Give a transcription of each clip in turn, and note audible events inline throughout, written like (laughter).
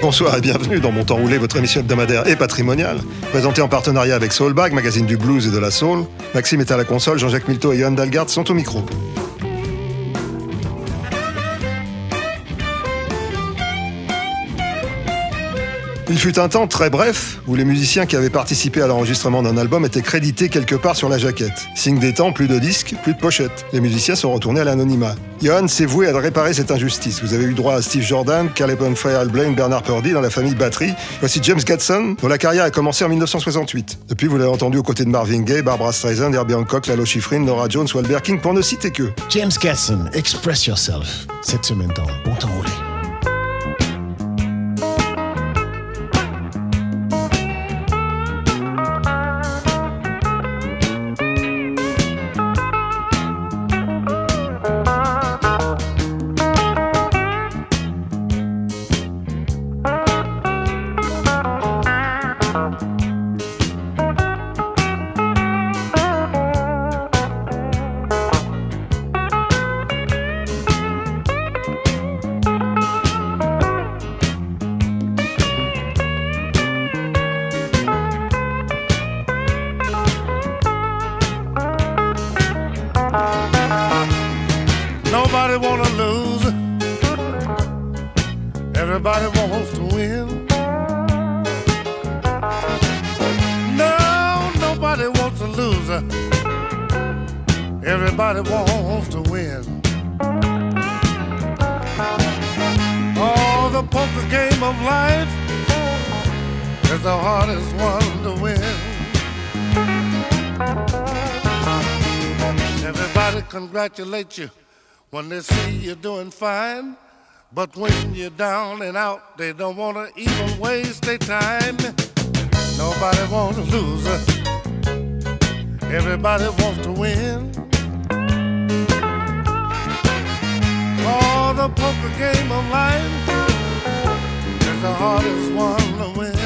Bonsoir et bienvenue dans Mon Temps Roulé, votre émission hebdomadaire et patrimoniale, présentée en partenariat avec Soulbag, magazine du blues et de la soul. Maxime est à la console, Jean-Jacques Milteau et Johan Dalgard sont au micro. Il fut un temps très bref où les musiciens qui avaient participé à l'enregistrement d'un album étaient crédités quelque part sur la jaquette. Signe des temps, plus de disques, plus de pochettes. Les musiciens sont retournés à l'anonymat. Johan s'est voué à réparer cette injustice. Vous avez eu droit à Steve Jordan, Caleb Al Blaine, Bernard Purdy dans la famille Battery. Voici James Gatson, dont la carrière a commencé en 1968. Depuis, vous l'avez entendu aux côtés de Marvin Gaye, Barbara Streisand, Herbie Hancock, Lalo Schifrin, Nora Jones, Walter King, pour ne citer que. James Gatson, Express Yourself. Cette semaine dans Bon Temps Roulé. Everybody wants to win. Oh, the poker game of life is the hardest one to win. Everybody congratulate you when they see you doing fine. But when you're down and out, they don't want to even waste their time. Nobody wants to lose. Everybody wants to win. Oh, the poker game of life is the hardest one to win.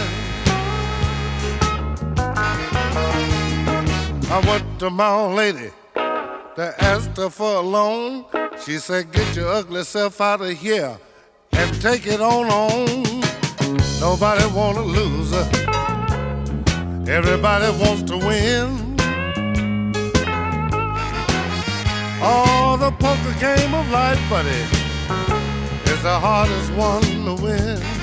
I went to my old lady to ask her for a loan. She said, Get your ugly self out of here and take it on on. Nobody wanna lose. Everybody wants to win. Oh, the poker game of life, buddy, is the hardest one to win.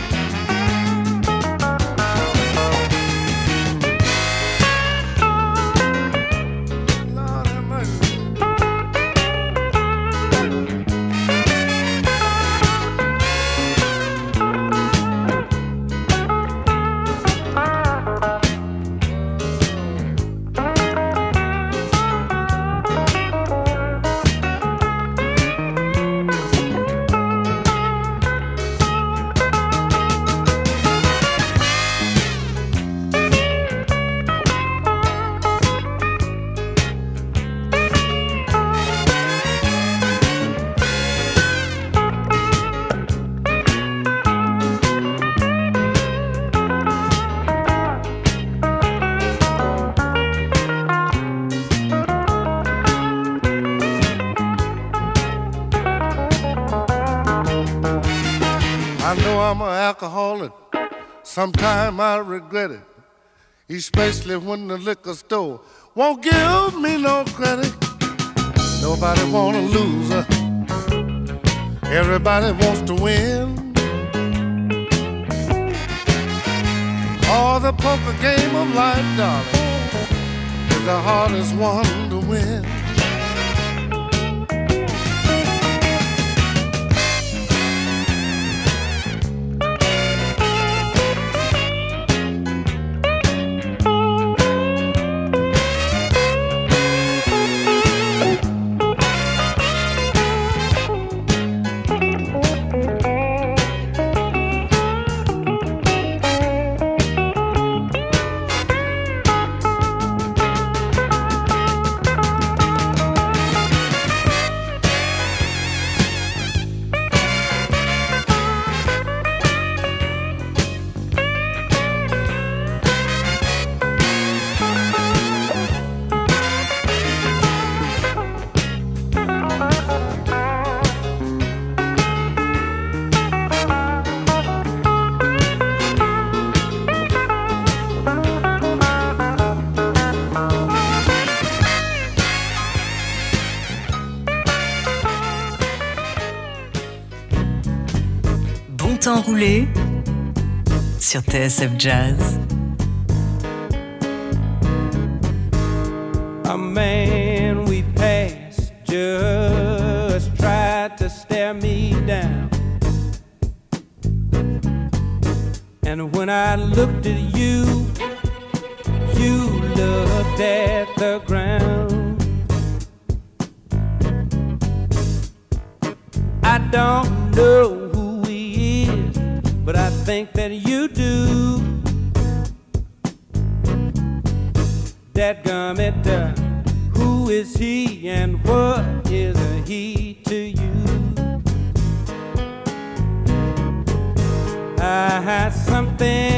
I'm an alcoholic. Sometime I regret it. Especially when the liquor store won't give me no credit. Nobody wanna lose. Everybody wants to win. Oh, the poker game of life, darling, is the hardest one to win. Sur TSF Jazz. A man we passed just tried to stare me down. And when I looked at you, you looked at the ground. I don't think that you do. That gummit, uh, who is he and what is a he to you? I had something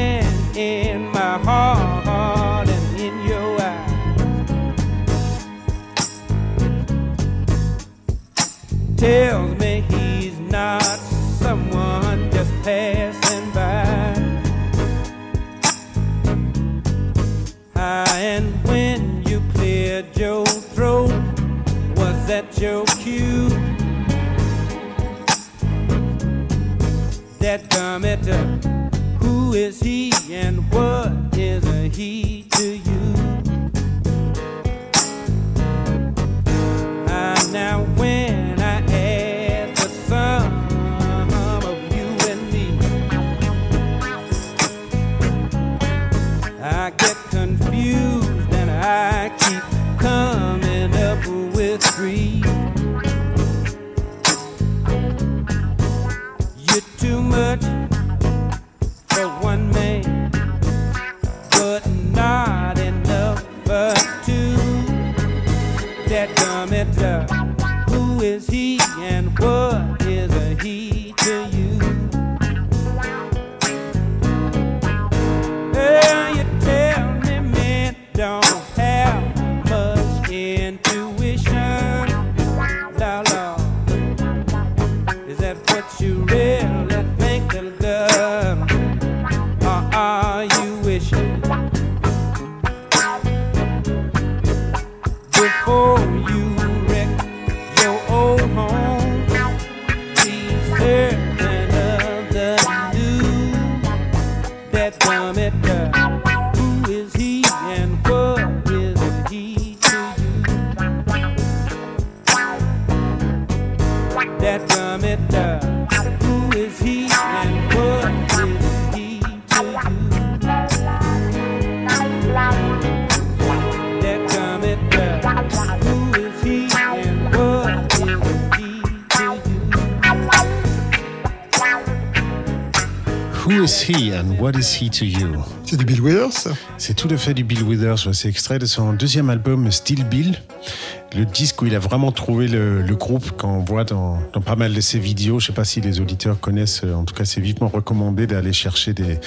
what is he to you? C'est du Bill Withers C'est tout à fait du Bill Withers. C'est extrait de son deuxième album Still Bill, le disque où il a vraiment trouvé le, le groupe qu'on voit dans, dans pas mal de ses vidéos. Je sais pas si les auditeurs connaissent. euh, En tout cas, c'est vivement recommandé d'aller chercher des,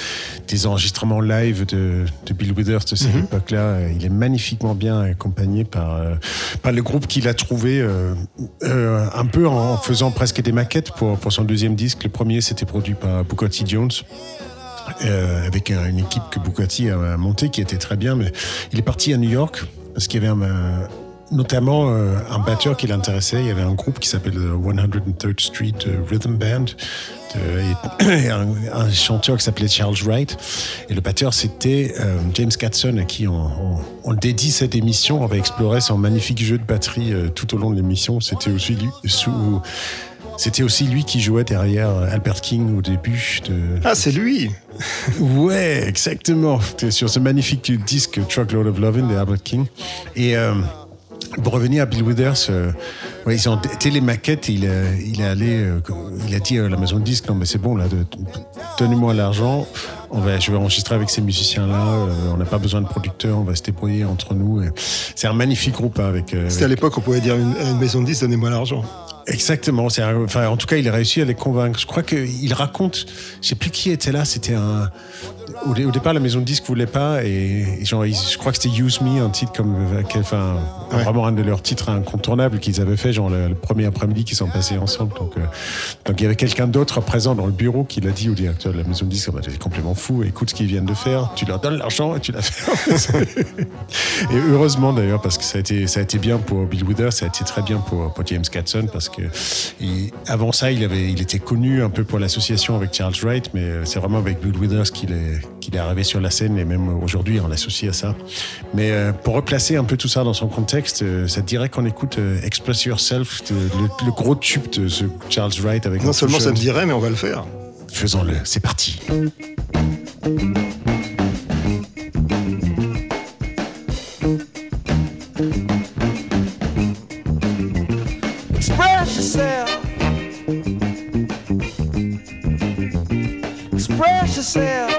des enregistrements live de, de Bill Withers de cette époque-là. Euh, Il est magnifiquement bien accompagné par, euh, par le groupe qu'il a trouvé euh, euh, un peu en faisant presque des maquettes pour, pour son deuxième disque. Le premier, c'était produit par Booker T. Jones euh, avec un- une équipe que Bugatti a montée qui était très bien. Mais il est parti à New York parce qu'il y avait notamment euh, un batteur qui l'intéressait. Il y avait un groupe qui s'appelle le 103rd Street euh, Rhythm Band et, (clears throat) un, chanteur qui s'appelait Charles Wright. Et le batteur, c'était James Catson à qui on, dédie cette émission. On va explorer son magnifique jeu de batterie tout au long de l'émission. C'était aussi sous, c'était aussi lui qui jouait derrière Albert King au début de, Ah, c'est lui Ouais, exactement. C'était sur ce magnifique disque Truckload of Lovin' de Albert King. Et euh, pour revenir à Bill Withers, euh, ouais, ils ont été les maquettes. Il, il est allé, euh, il a dit à la maison de disque non mais c'est bon là, donnez-moi l'argent. On va, je vais enregistrer avec ces musiciens-là. euh, on n'a pas besoin de producteurs. On va se débrouiller entre nous. C'est un magnifique groupe hein, avec. C'était à l'époque, on pouvait dire une, à une maison de 10, donnez-moi l'argent. Exactement. Un- enfin, en tout cas, il a réussi à les convaincre. Je crois qu'il raconte, je sais plus qui était là. C'était un. Au, dé- au départ, la maison de disques voulait pas et, et genre, je crois que c'était Use Me, un titre comme, enfin, Ouais. vraiment un de leurs titres incontournables qu'ils avaient fait, genre le, le premier après-midi qu'ils sont passés ensemble. Donc, euh, donc il y avait quelqu'un d'autre présent dans le bureau qui l'a dit au directeur de la maison de disques. Ah bah, t'es complètement fou. Écoute ce qu'ils viennent de faire. Tu leur donnes l'argent et tu l'as fait. et heureusement d'ailleurs parce que ça a été, ça a été bien pour Bill Withers, ça a été très bien pour, pour James Catson parce is avant ça, il avait, il était connu un peu pour l'association avec Charles Wright, mais euh, c'est vraiment avec Bill Withers qu'il est, qu'il est arrivé sur la scène et même aujourd'hui on l'associe à ça. Mais euh, pour replacer un peu tout ça dans son contexte, euh, ça te dirait qu'on écoute Express Yourself, le, gros tube de ce Charles Wright avec. Non seulement ça me dirait, mais on va le faire. Faisons-le. C'est parti. myself.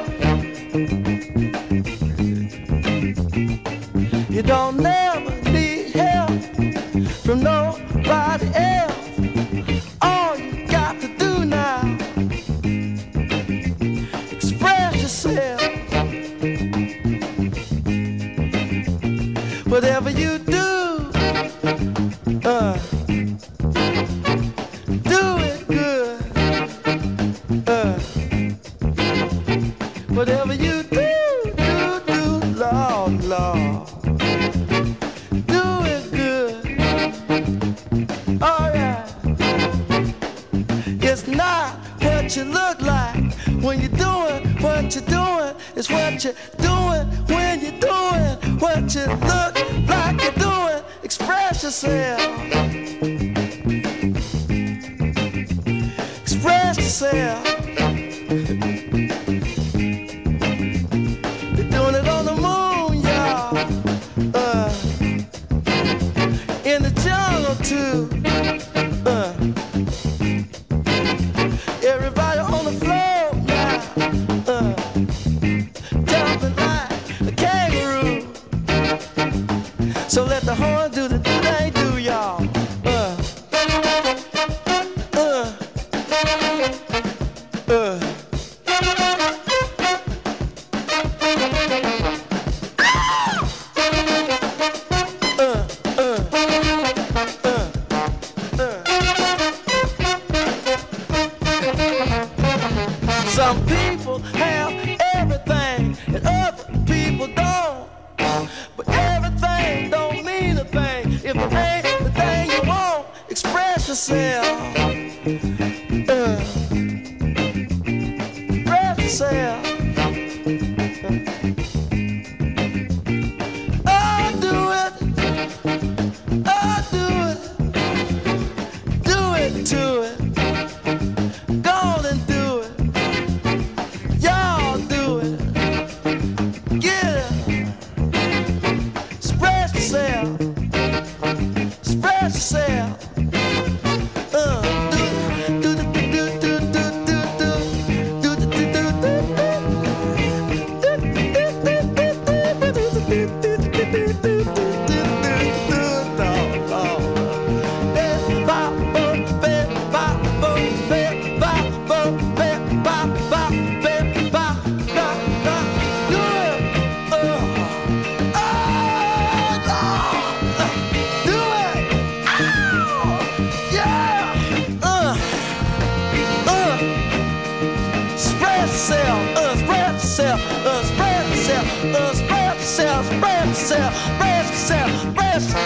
self brain self. brain self. brain self.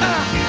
Ah.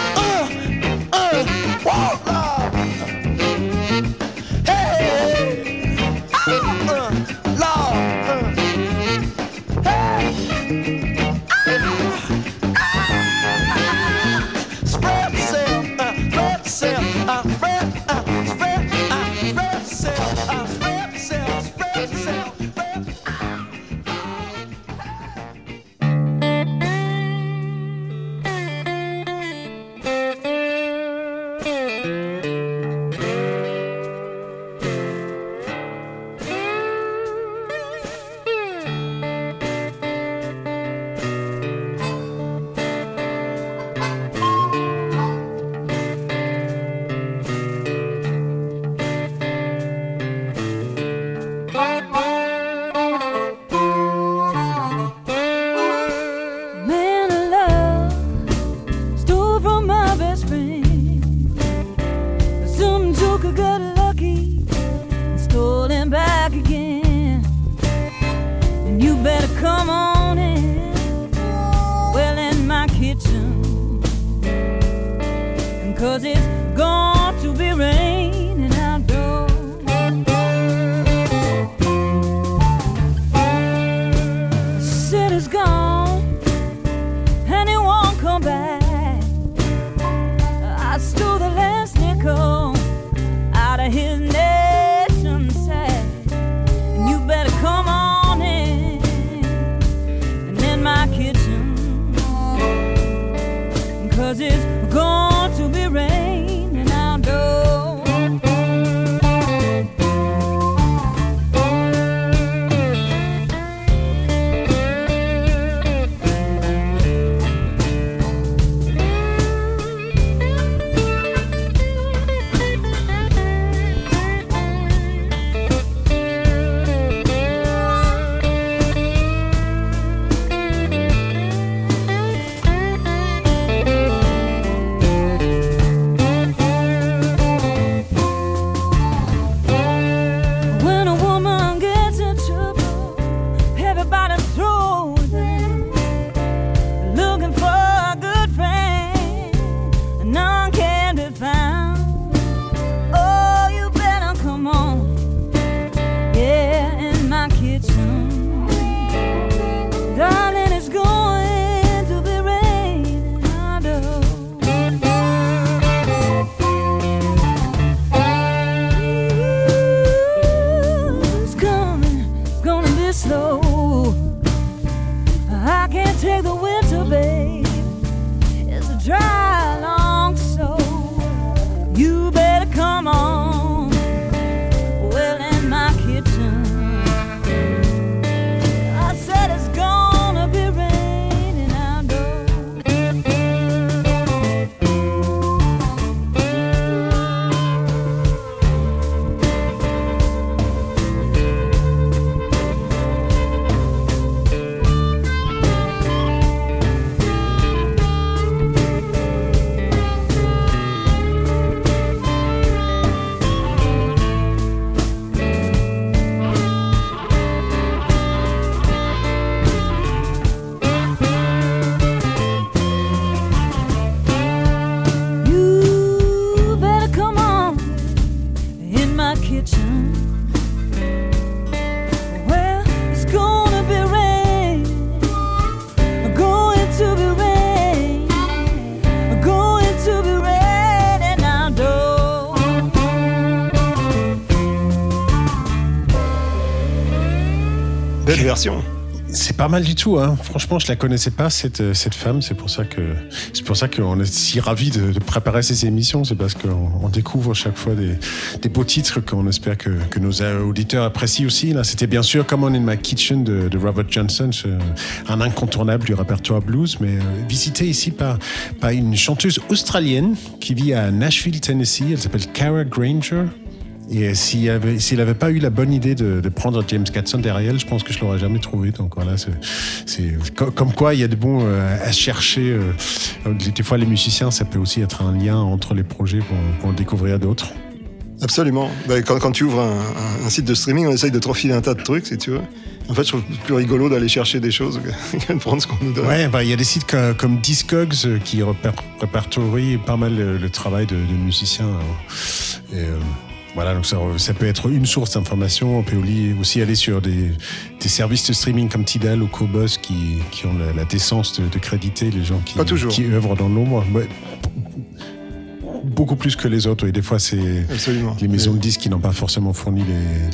C'est pas mal du tout, hein. Franchement, je la connaissais pas cette euh, cette femme. C'est pour ça que c'est pour ça qu'on est si ravis de, préparer ces émissions. C'est parce qu'on on découvre chaque fois des, des beaux titres qu'on espère que, que nos auditeurs apprécient aussi. Là, c'était bien sûr Come On in My Kitchen de, Robert Johnson, un incontournable du répertoire blues, mais euh, visité ici par par une chanteuse australienne qui vit à Nashville, Tennessee. Elle s'appelle Cara Granger. Et s'il avait, s'il avait pas eu la bonne idée de, de prendre James Gatson derrière elle, je pense que je l'aurais jamais trouvé. Donc voilà, c'est, c'est co- comme quoi il y a de bons euh, à chercher. euh, des fois, les musiciens, ça peut aussi être un lien entre les projets pour, pour en découvrir d'autres. Absolument. Bah, quand, quand tu ouvres un, un- un site de streaming, on essaye de te refiler un tas de trucs, si tu veux. En fait, je trouve plus rigolo d'aller chercher des choses que (laughs) de prendre ce qu'on nous donne. Ouais, bah, il y a des sites co- comme Discogs euh, qui répertorient pas mal le, le travail de, de musiciens. Et, euh, voilà, donc ça, ça peut être une source d'information. On peut aussi- aller sur des, des services de streaming comme Tidal ou Cobus qui, qui ont la, la décence de, de créditer les gens qui, Pas toujours. qui œuvrent dans l'ombre. Ouais, beaucoup plus que les autres. Et des fois, c'est les maisons de disques qui n'ont pas forcément fourni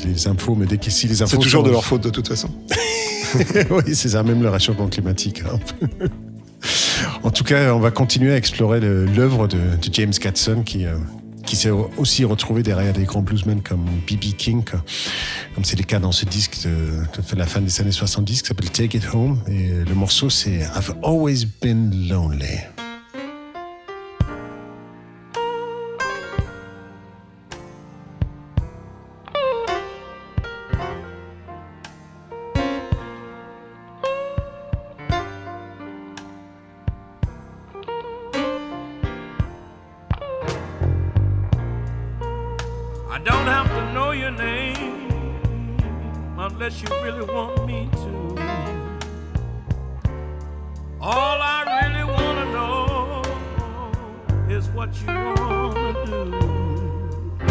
les, les infos, mais dès que si les infos C'est toujours sont- de leur faute, de toute façon. (laughs) oui, c'est ça, même le réchauffement climatique. hein. (laughs) en tout cas, on va continuer à explorer l'œuvre de, de James Gatson qui, euh, qui s'est aussi retrouvé derrière des grands bluesmen comme B.B. King, comme c'est le cas dans ce disque de, de la fin des années 70 qui s'appelle Take It Home. Et le morceau, c'est I've Always Been Lonely. I don't have to know your name unless you really want me to. All I really want to know is what you want to do.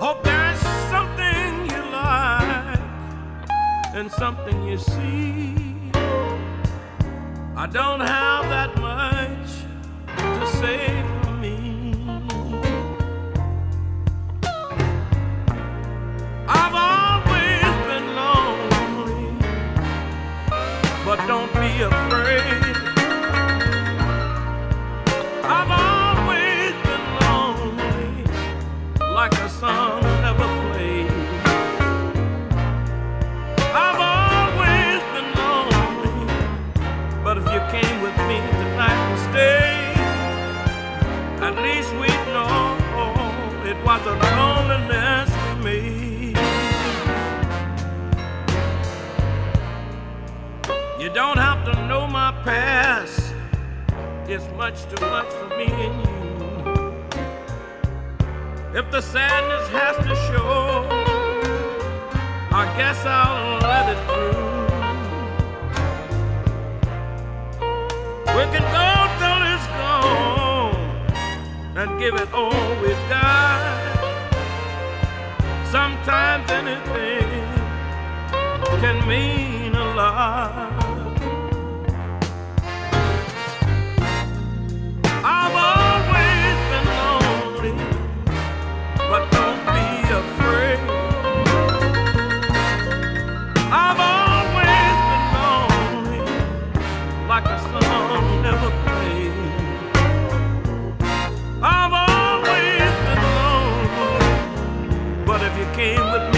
Hope there's something you like and something you see. I don't have that much to say. don't be afraid. I've always been lonely, like a song never played. I've always been lonely, but if you came with me tonight and stayed, at least we'd know it was a don't have to know my past. It's much too much for me and you. If the sadness has to show, I guess I'll let it through. We can go till it's gone and give it all we've got. Sometimes anything can mean a lot. came with the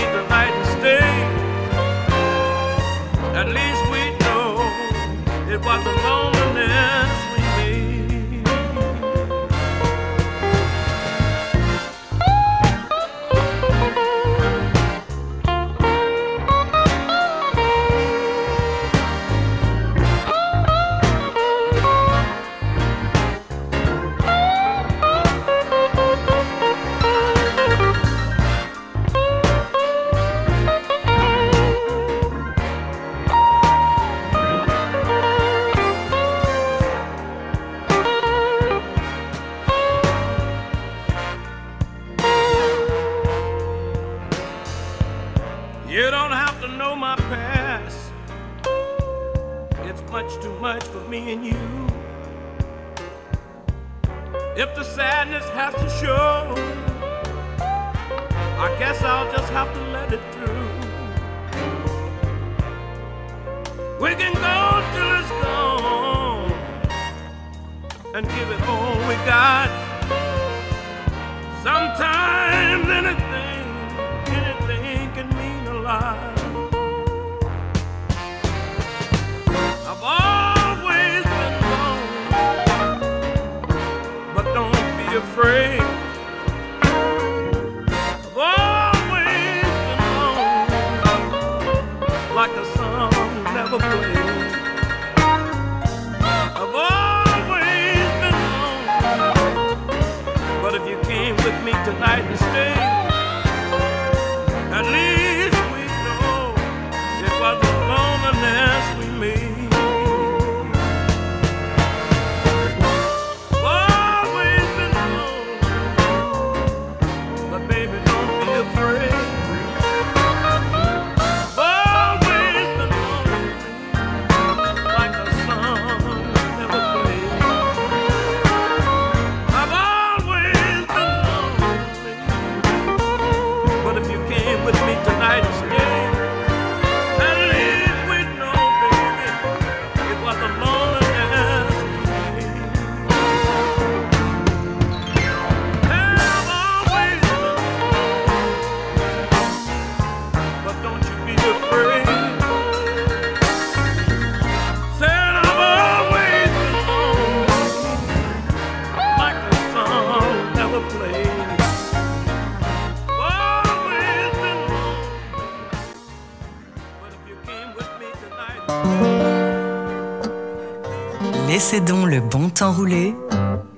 s'enrouler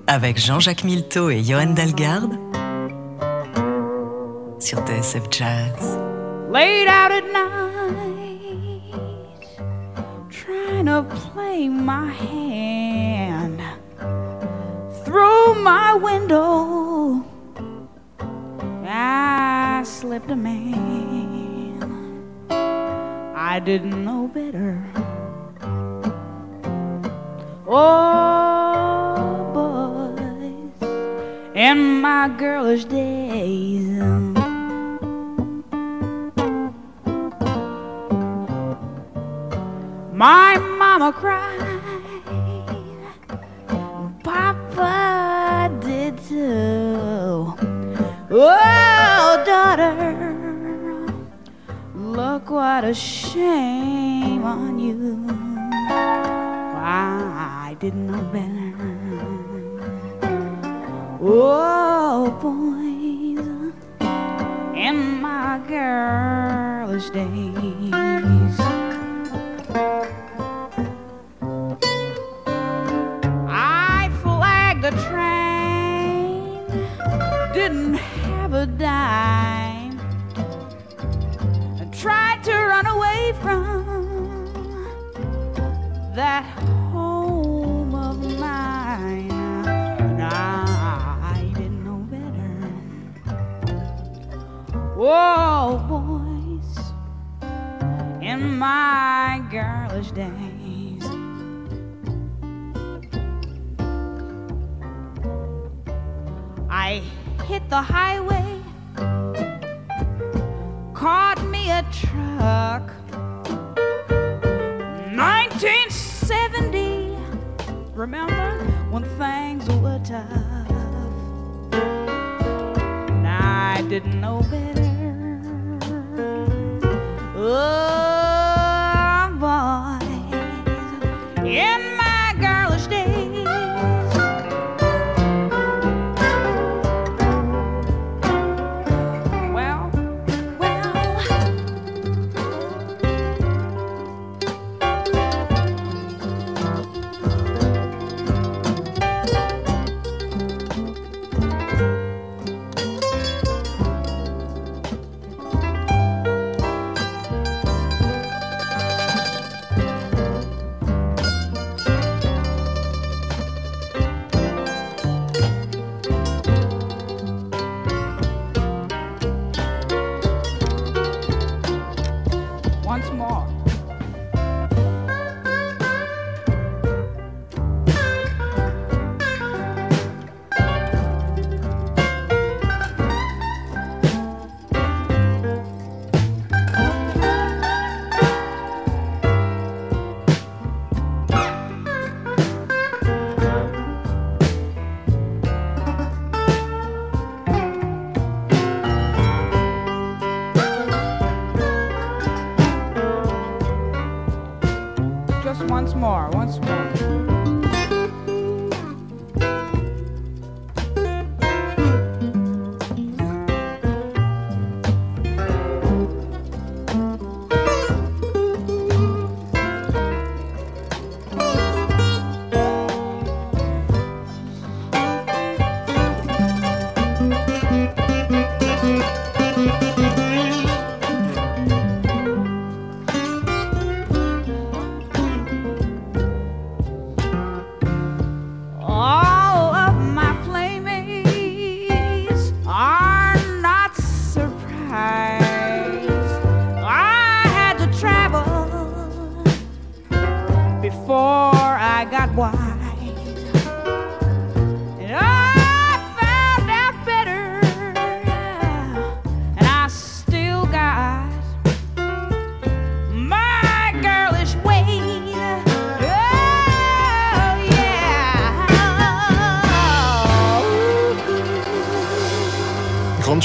avec Jean-Jacques Milteau et Johan Dalgarde sur TSF Jazz. Late out at night, trying to play my hand.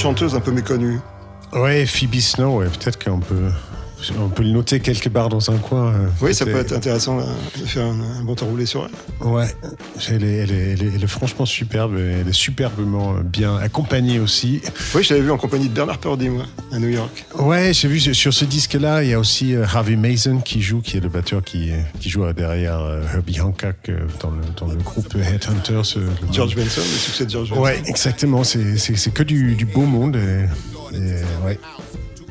Chanteuse un peu méconnue. Ouais, Phoebe Snow, ouais, peut-être qu'on peut, on peut le noter quelque part dans un coin. euh, Oui, ça peut être intéressant de faire un, un bon temps roulé sur elle. Ouais, elle est, elle, est, elle, est, elle est franchement superbe, elle est superbement bien accompagnée aussi. Oui, je l'avais vu en compagnie de Bernard Purdy, moi, à New York. Ouais, j'ai vu sur ce disque-là, il y a aussi euh, Harvey Mason qui joue, qui est le batteur qui, qui joue derrière euh, Herbie Hancock euh, dans, le, dans le groupe Headhunters. le- George Benson, le succès de George Benson. Ouais, exactement. C'est que du, du beau monde. Et, et, ouais.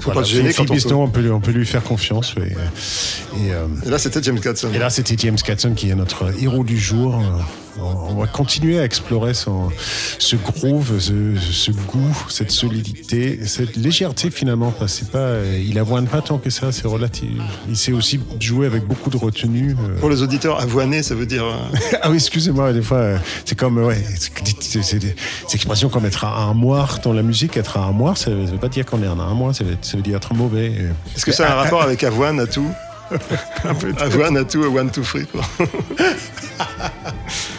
Faut pas se gêner quand Phoebe on peut. On peut, lui- on peut lui faire confiance. Et, et, euh, Et là, c'était James Gadson. et là, c'était James Catson qui est notre héros du jour. On va continuer à explorer son, ce groove, ce, ce goût, cette solidité, cette légèreté finalement. Parce que c'est pas, il avoine pas tant que ça, c'est relatif. Il sait aussi jouer avec beaucoup de retenue. euh. Pour les auditeurs, avoiner, ça veut dire. euh, (laughs) ah oui, excusez-moi, des fois, euh, c'est comme, ouais, c'est- des comme être un moire dans la musique. Être un moire, ça veut, pas dire qu'on est un moire, ça veut, ça veut dire être mauvais. Est-ce que ça a un rapport avec avoine à tout? (laughs) Avoine à tout, one, two, three. (laughs)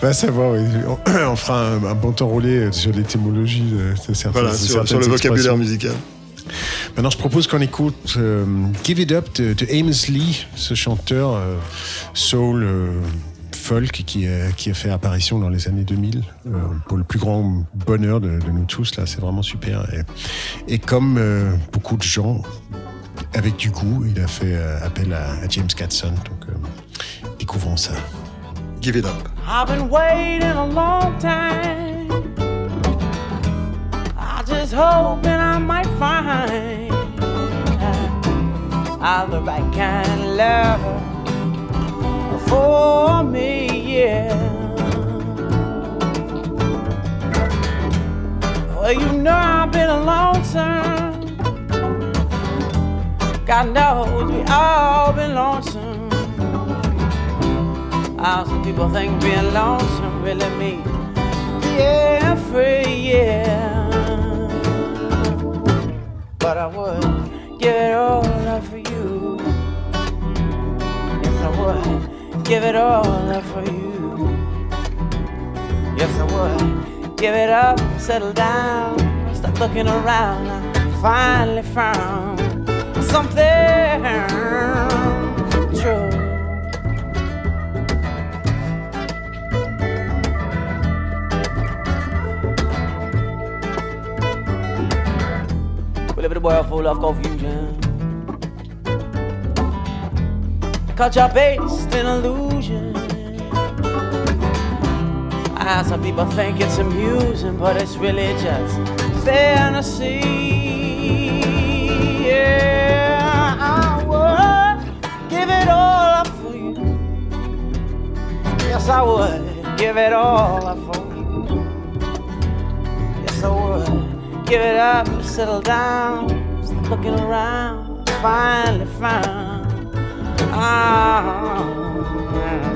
Va savoir, oui. on, (clears throat) on fera un, un bon temps roulé sur l'étymologie de, Voilà, de sur, le vocabulaire musical. Maintenant, je propose qu'on écoute euh, Give It Up de, de Amos Lee, ce chanteur euh, soul euh, folk qui a, qui a fait apparition dans les années 2000 euh, pour le plus grand bonheur de, de nous tous. Là, c'est vraiment super. Et, et comme euh, beaucoup de gens avec du goût, il a fait euh, appel à, à James Catson. Donc, euh, découvrons ça. Give it up. I've been waiting a long time. I just hoping I might find I'm the right kind of lover for me, yeah. Well, you know I've been a lonesome. God knows we all been lonesome. How some people think being lonesome really means yeah, free, yeah. But I would give it all up for you. Yes, I would give it all up for you. Yes, I would give it up, settle down, stop looking around. I finally found something A world full of confusion. Culture based in illusion. Ah, some people think it's amusing, but it's really just fantasy. Yeah, I would give it all up for you. Yes, I would give it all up give it up, settle down, looking around, finally found. Ah, yeah.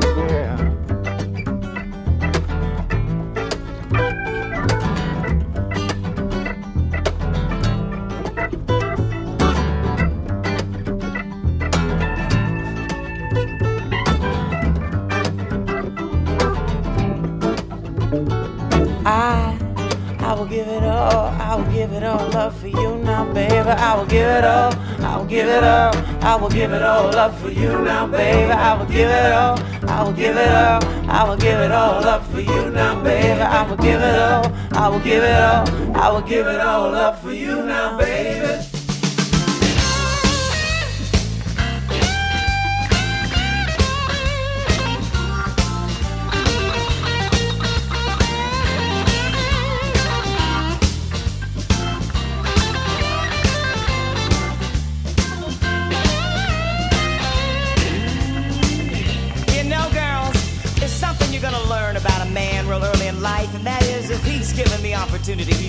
Up for you now, baby. I will give it all, I will give it all, I will give it all up for you now, baby. I will give it all, I will give it all, I will give it all up for you now, baby. I will give it all, I will give it all, I will give it all up for you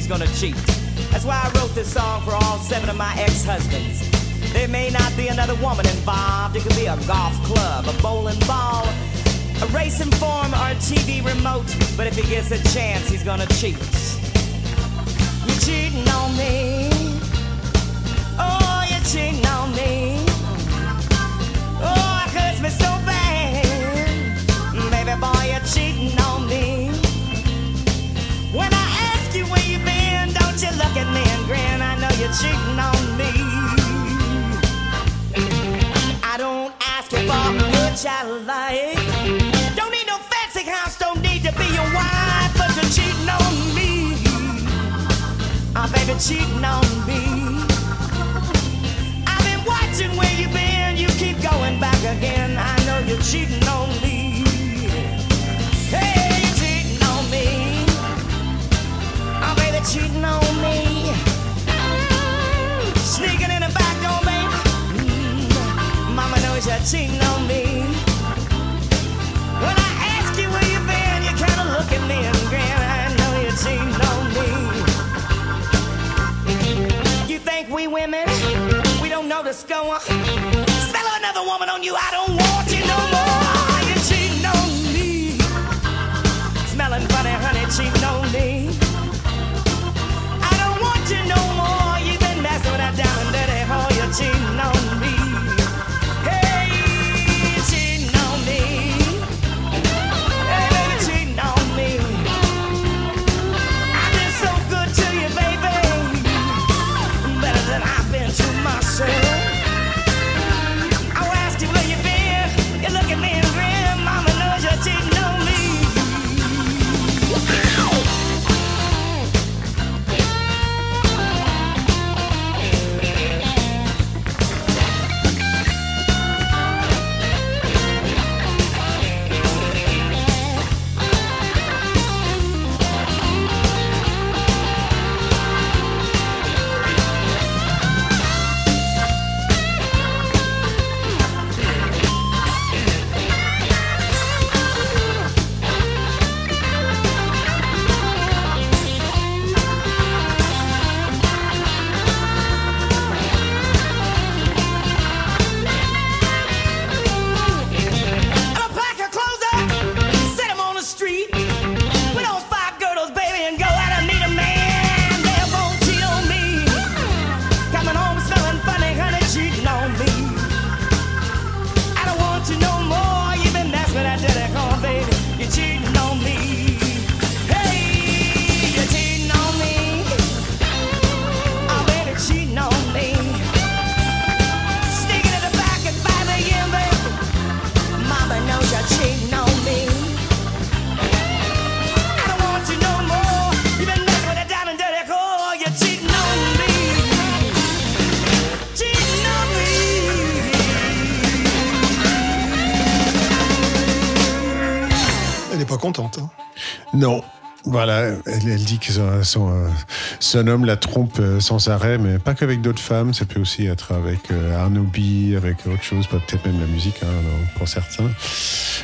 gonna cheat. That's why I wrote this song for all seven of my ex-husbands. There may not be another woman involved. It could be a golf club, a bowling ball, a racing form, or a TV remote. But if he gets a chance, he's gonna cheat. You're cheating on me. I don't ask for much I like. Don't need no fancy house, don't need to be your wife, but you're cheating on me. Oh, baby, cheating on me. I've been watching where you've been. You keep going back again. I know you're cheating on me. cheating on me. When I ask you where you've been, you kind of look at me and grin. I know you're cheating on me. You think we women, we don't know the score? Spell another woman on you, I don't want. Dit que son, son, euh, son homme la trompe euh, sans arrêt, mais pas qu'avec d'autres femmes, ça peut aussi être avec euh, Arnaud B, avec autre chose, peut-être même la musique hein, pour certains.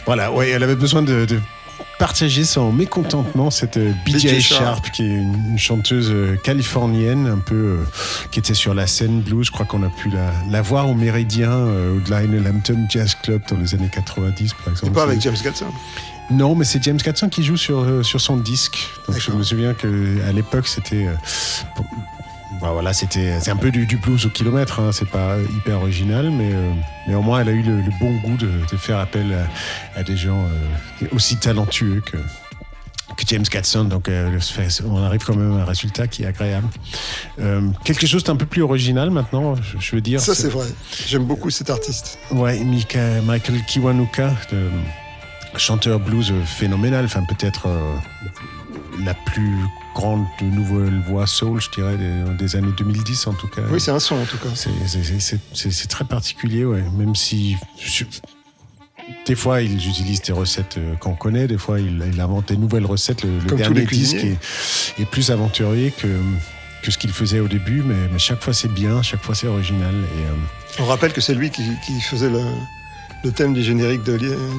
Voilà, ouais, elle avait besoin de, de partager son mécontentement, cette BJ Sharp, qui est une, chanteuse californienne, un peu, euh, qui était sur la scène blues. Je crois qu'on a pu la, la voir au Méridien, euh, au Lionel Hampton Jazz Club dans les années 90, par exemple. C'est pas avec James Gatson. Non, mais c'est James Gatson qui joue sur, euh, sur son disque. Donc je me souviens qu'à l'époque, c'était. euh, bah voilà, c'était c'est un peu du, du blues au kilomètre. Hein, c'est pas hyper original, mais euh, néanmoins, elle a eu le, le bon goût de, de faire appel à, à des gens euh, aussi talentueux que, que James Gatson. Donc, euh, on arrive quand même à un résultat qui est agréable. Euh, quelque chose d'un peu plus original maintenant, je, veux dire. Ça, c'est vrai. J'aime beaucoup cet artiste. Ouais, Michael Kiwanuka, de- chanteur blues phénoménal, enfin peut-être euh, la plus grande de nouvelle voix soul, je dirais, des, des années 2010 en tout cas. Oui, c'est un son en tout cas. C'est- très particulier, ouais. Même si je- des fois ils utilisent des recettes euh, qu'on connaît, des fois ils, ils inventent des nouvelles recettes. Le, dernier disque est, est plus aventurier que que ce qu'il faisait au début, mais, mais chaque fois c'est bien, chaque fois c'est original. Et, euh, On rappelle que c'est lui qui, qui faisait le, le thème du générique de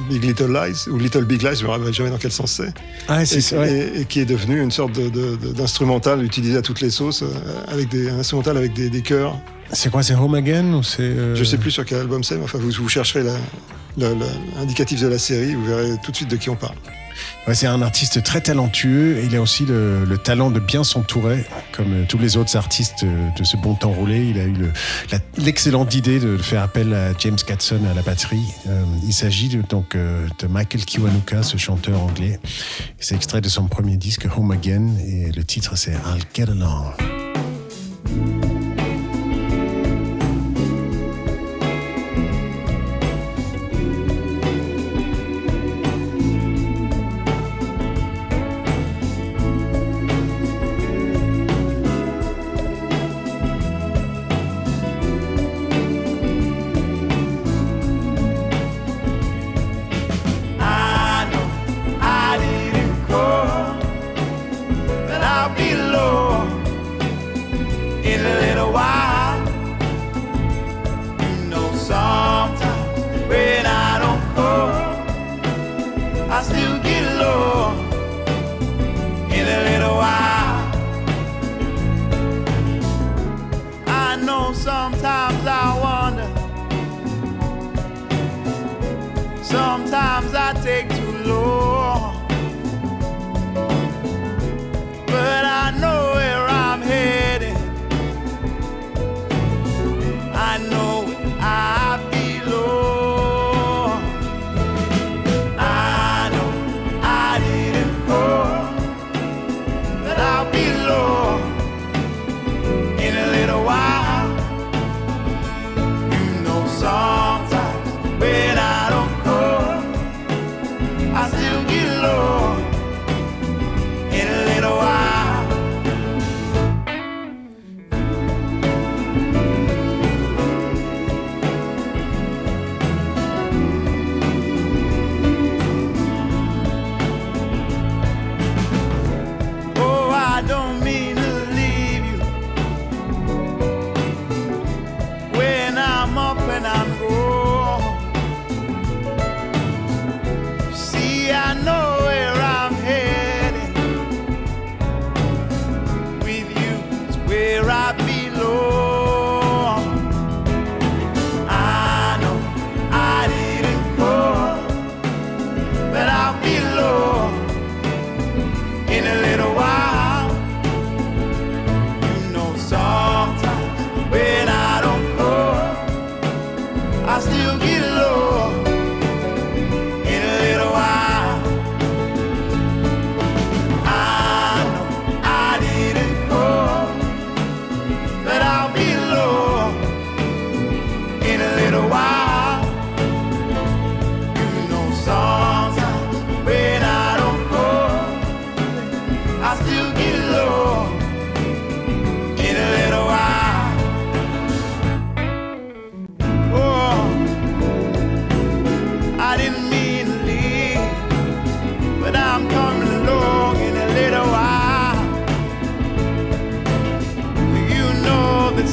Big Little Lies, ou Little Big Lies, je me rappelle jamais dans quel sens c'est. Ah, c'est et, ça, et- et qui est devenu une sorte d'instrumental utilisé à toutes les sauces, euh, avec des, un instrumental avec des, des chœurs. C'est quoi, c'est Home Again ou c'est euh, Je sais plus sur quel album c'est, mais enfin, vous, vous chercherez l'indicatif de la série, vous verrez tout de suite de qui on parle. C'est un artiste très talentueux et il a aussi le, le talent de bien s'entourer, comme euh, tous les autres artistes euh, de ce bon temps roulé. Il a eu l'excellente idée de faire appel à James Gatson à la batterie. Euh, il s'agit donc de Michael Kiwanuka, ce chanteur anglais. C'est extrait de son premier disque Home Again et le titre c'est I'll Get Along. Sometimes I take too long.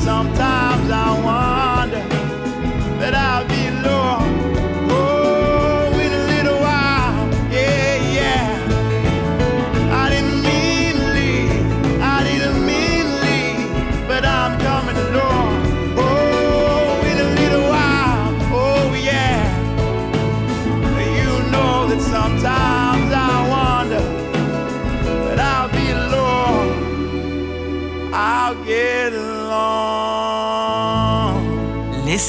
Sometimes I wonder that I've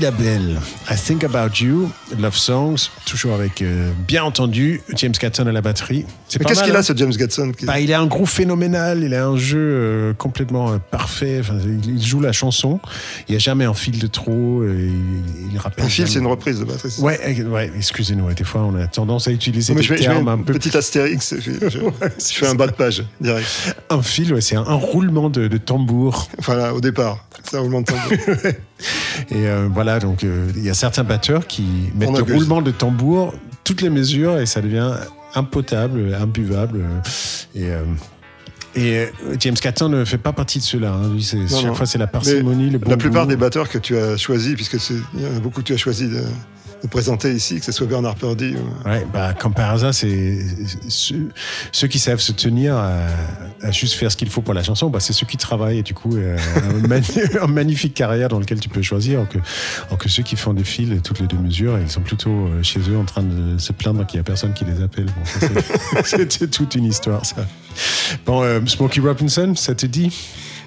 LaBelle. I Think About You, Love Songs, toujours avec, euh, bien entendu, James Gatton à la batterie. C'est Mais qu'est-ce qu'il a, hein ce James Gatson Bah, il a un groupe phénoménal, il a un jeu euh, complètement euh, parfait. Enfin, il, joue la chanson. Il n'y a jamais un fil de trop. il, il rappelle. Un fil, c'est une reprise de batterie. Ouais, ouais excusez-nous. Des fois, on a tendance à utiliser Mais des je mets, je mets termes un peu. petite astérix, je, je- (laughs) je fais un bas de page direct. Un fil, ouais, c'est un, un roulement de, de tambour. Voilà, au départ, c'est un roulement de tambour. (laughs) Et voilà, donc il y a certains batteurs qui mettent le roulement de tambour, toutes les mesures, et ça devient impotable, imbuvable. Et, euh, et euh, James Catton ne fait pas partie de cela. hein. Lui, Non, chaque non. fois, c'est la parcimonie, le bon La plupart goût. des batteurs que tu as choisis, puisque il y en a beaucoup que tu as choisi de, de présenter ici, que ce soit Bernard Purdy ou... Ouais, bah, comme par hasard, c'est ceux, qui savent se tenir à, juste faire ce qu'il faut pour la chanson, bah, c'est ceux qui travaillent et du coup, euh, une (laughs) magnifique carrière dans laquelle tu peux choisir, alors que, ceux qui font des fils toutes les deux mesures, ils sont plutôt euh, chez eux en train de se plaindre qu'il n'y a personne qui les appelle. (laughs) C'était toute une histoire, ça. Bon, euh, Smokey Robinson, ça te dit?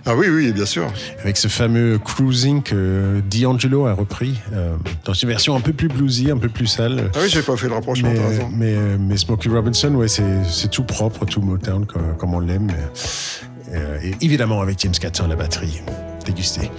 Ah oui, oui, bien sûr. avec ce fameux cruising que D'Angelo a repris euh, dans une version un peu plus bluesy, un peu plus sale. Ah oui, j'ai pas fait le rapprochement, Mais, raison. mais, euh, mais Smokey Robinson, ouais, c'est tout propre, tout Motown comme, comme on l'aime. euh, et évidemment avec James Catton à la batterie. Dégusté.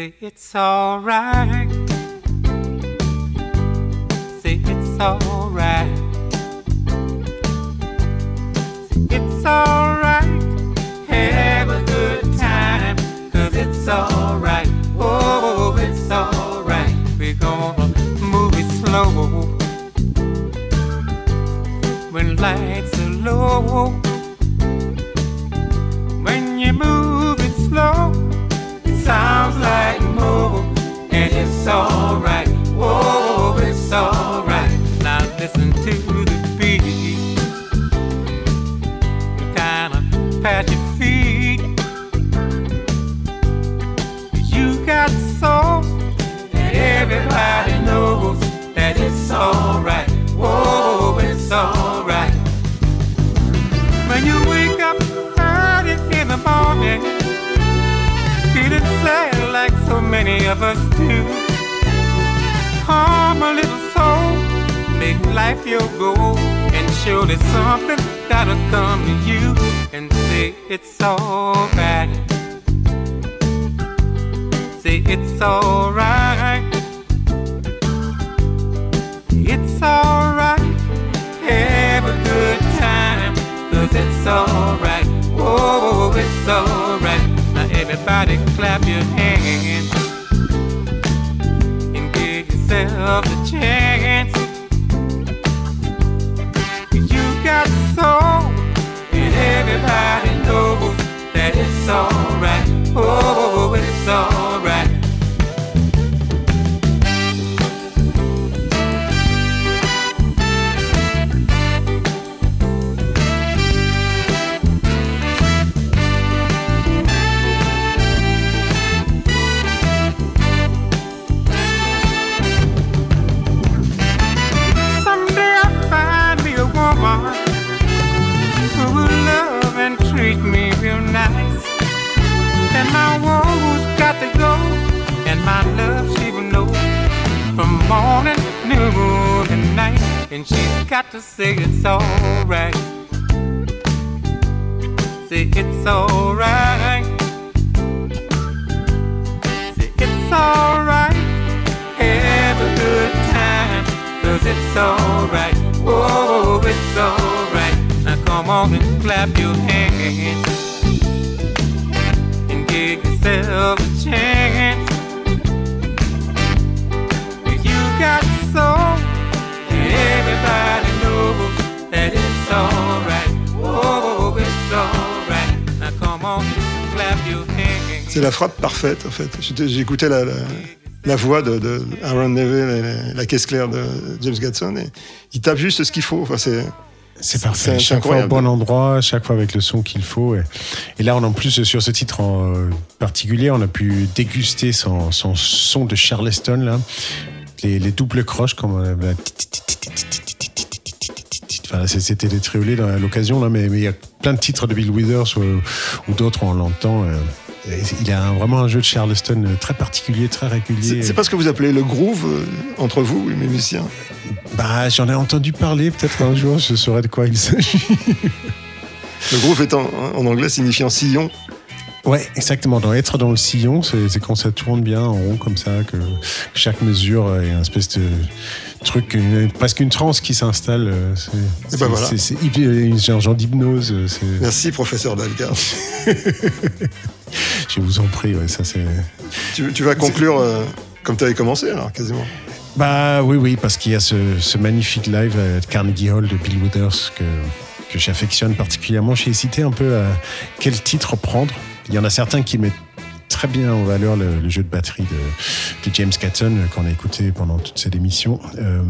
It's alright. Say it's alright. Say it's alright. Have a good time. Cause it's alright. Oh, it's alright. We're gonna move it slow. When lights are low. Life your goal, and surely something that'll come to you and say it's alright. Say it's alright. It's alright. Have a good time. Cause it's alright. Whoa, it's alright. Now everybody clap your hands and give yourself a chance. Everybody knows that it's alright. Oh, oh, oh it's alright. And my woes got to go, and my love she will know from morning, noon, and night. And she's got to say it's alright. Say it's alright. Say it's alright. Have a good time. Cause it's alright. Oh, it's alright. Now come on and clap your hands C'est la frappe parfaite, en fait. J'écoutais la, la, voix de, Aaron Neville et la, caisse claire de James Gatson et il tape juste ce qu'il faut. C'est parfait. Chaque fois au bon endroit, chaque fois avec le son qu'il faut. Et, et là, on en plus sur ce titre en euh, particulier, on a pu déguster son, son son de Charleston là, les, les doubles croches comme Enfin, c'était des triolets dans l'occasion là, mais il y a plein de titres de Bill Withers ou, ou d'autres on l'entend. euh, il a vraiment un jeu de Charleston euh, très particulier, très régulier. C'est pas ce que vous appelez le groove euh, entre vous, les musiciens? Bah, j'en ai entendu parler. Peut-être un jour, je saurais de quoi il s'agit. Le groove étant en anglais signifiant sillon. Ouais, exactement. Dans être dans le sillon, c'est quand ça tourne bien en rond comme ça, que chaque mesure est un espèce de truc, une- presque une transe qui s'installe. euh, c'est- ben voilà. Un genre d'hypnose. Merci, professeur Dalgar. (laughs) Je vous en prie, ouais, ça c'est. tu, tu vas conclure euh, comme tu avais commencé, alors, quasiment. Bah oui, oui, parce qu'il y a ce, ce magnifique live à Carnegie Hall de Bill Withers que, que j'affectionne particulièrement. J'ai hésité un peu à quel titre prendre. Il y en a certains qui mettent très bien en valeur le, le jeu de batterie de, de James Catton euh, qu'on a écouté pendant toute cette émission. Euh,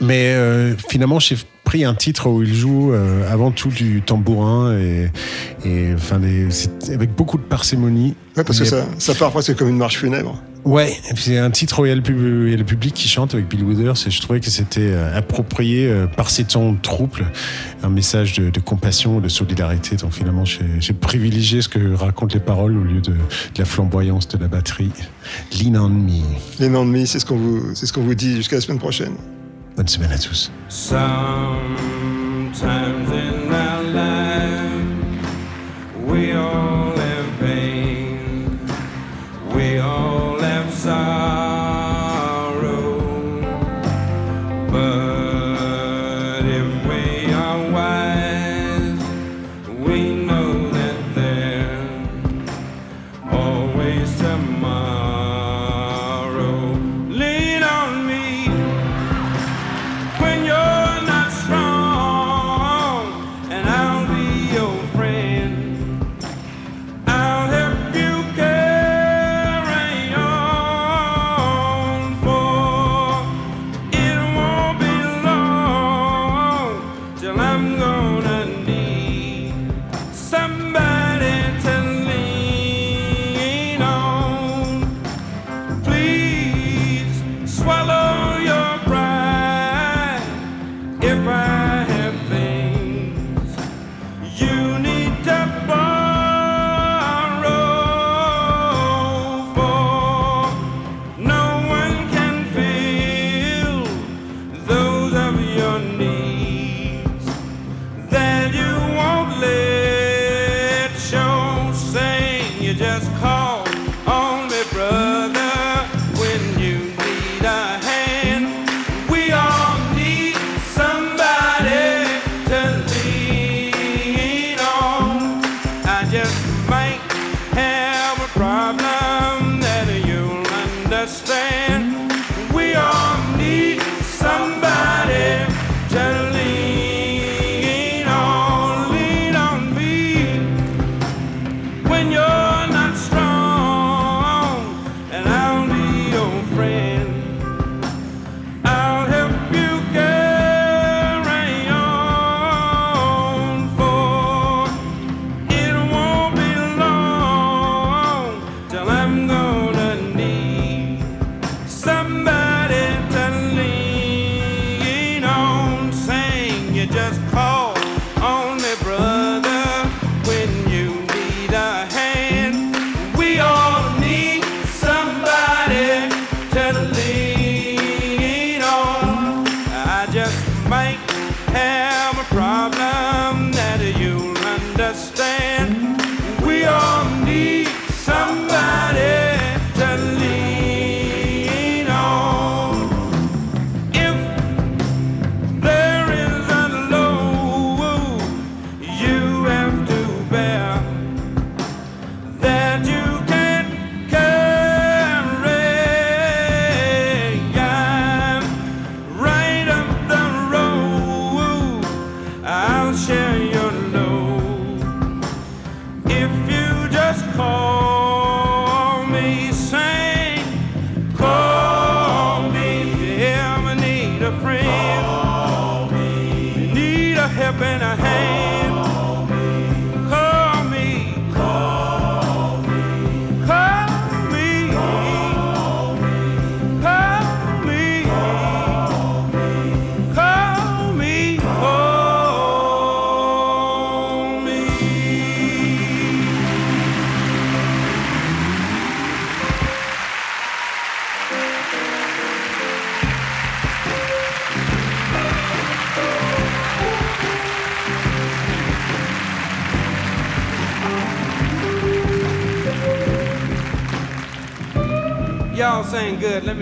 mais euh, finalement, j'ai pris un titre où il joue euh, avant tout du tambourin et, et enfin des, c'est avec beaucoup de parcimonie. Ouais, parce que ça, ça part presque comme une marche funèbre. Ouais, c'est un titre où il y, a le pub- il y a le public qui chante avec Bill Withers et je trouvais que c'était euh, approprié euh, par ces tons troubles, un message de, de compassion, de solidarité. Donc finalement, j'ai privilégié ce que racontent les paroles au lieu de, de la flamboyance de la batterie. Lean on me. Noms de mi, c'est ce qu'on vous, c'est ce qu'on vous dit jusqu'à la semaine prochaine. Bonne semaine. Sometimes in our life. We all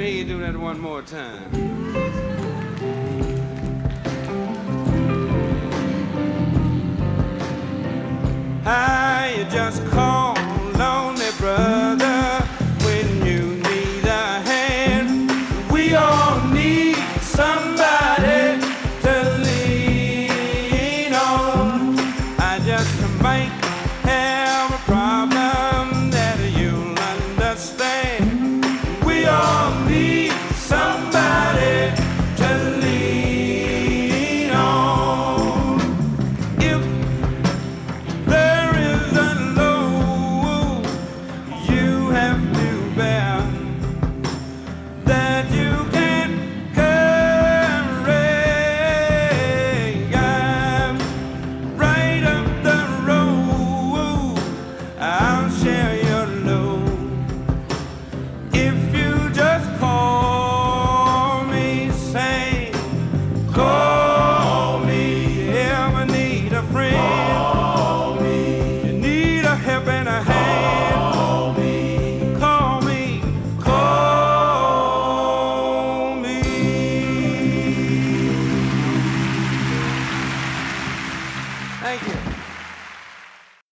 hear you do that one more time.